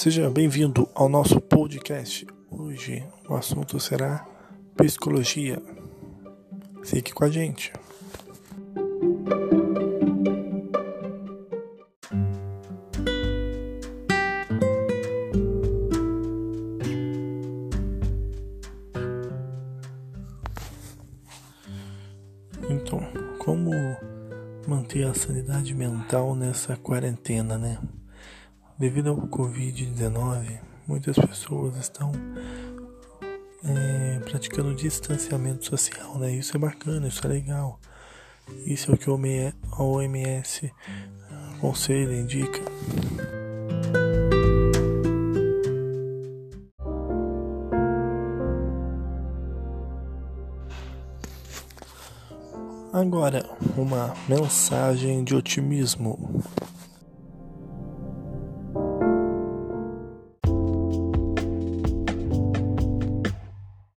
Seja bem-vindo ao nosso podcast. Hoje o assunto será psicologia. Fique com a gente. Então, como manter a sanidade mental nessa quarentena, né? Devido ao Covid-19, muitas pessoas estão é, praticando distanciamento social, né? Isso é bacana, isso é legal. Isso é o que a OMS aconselha, indica. Agora, uma mensagem de otimismo.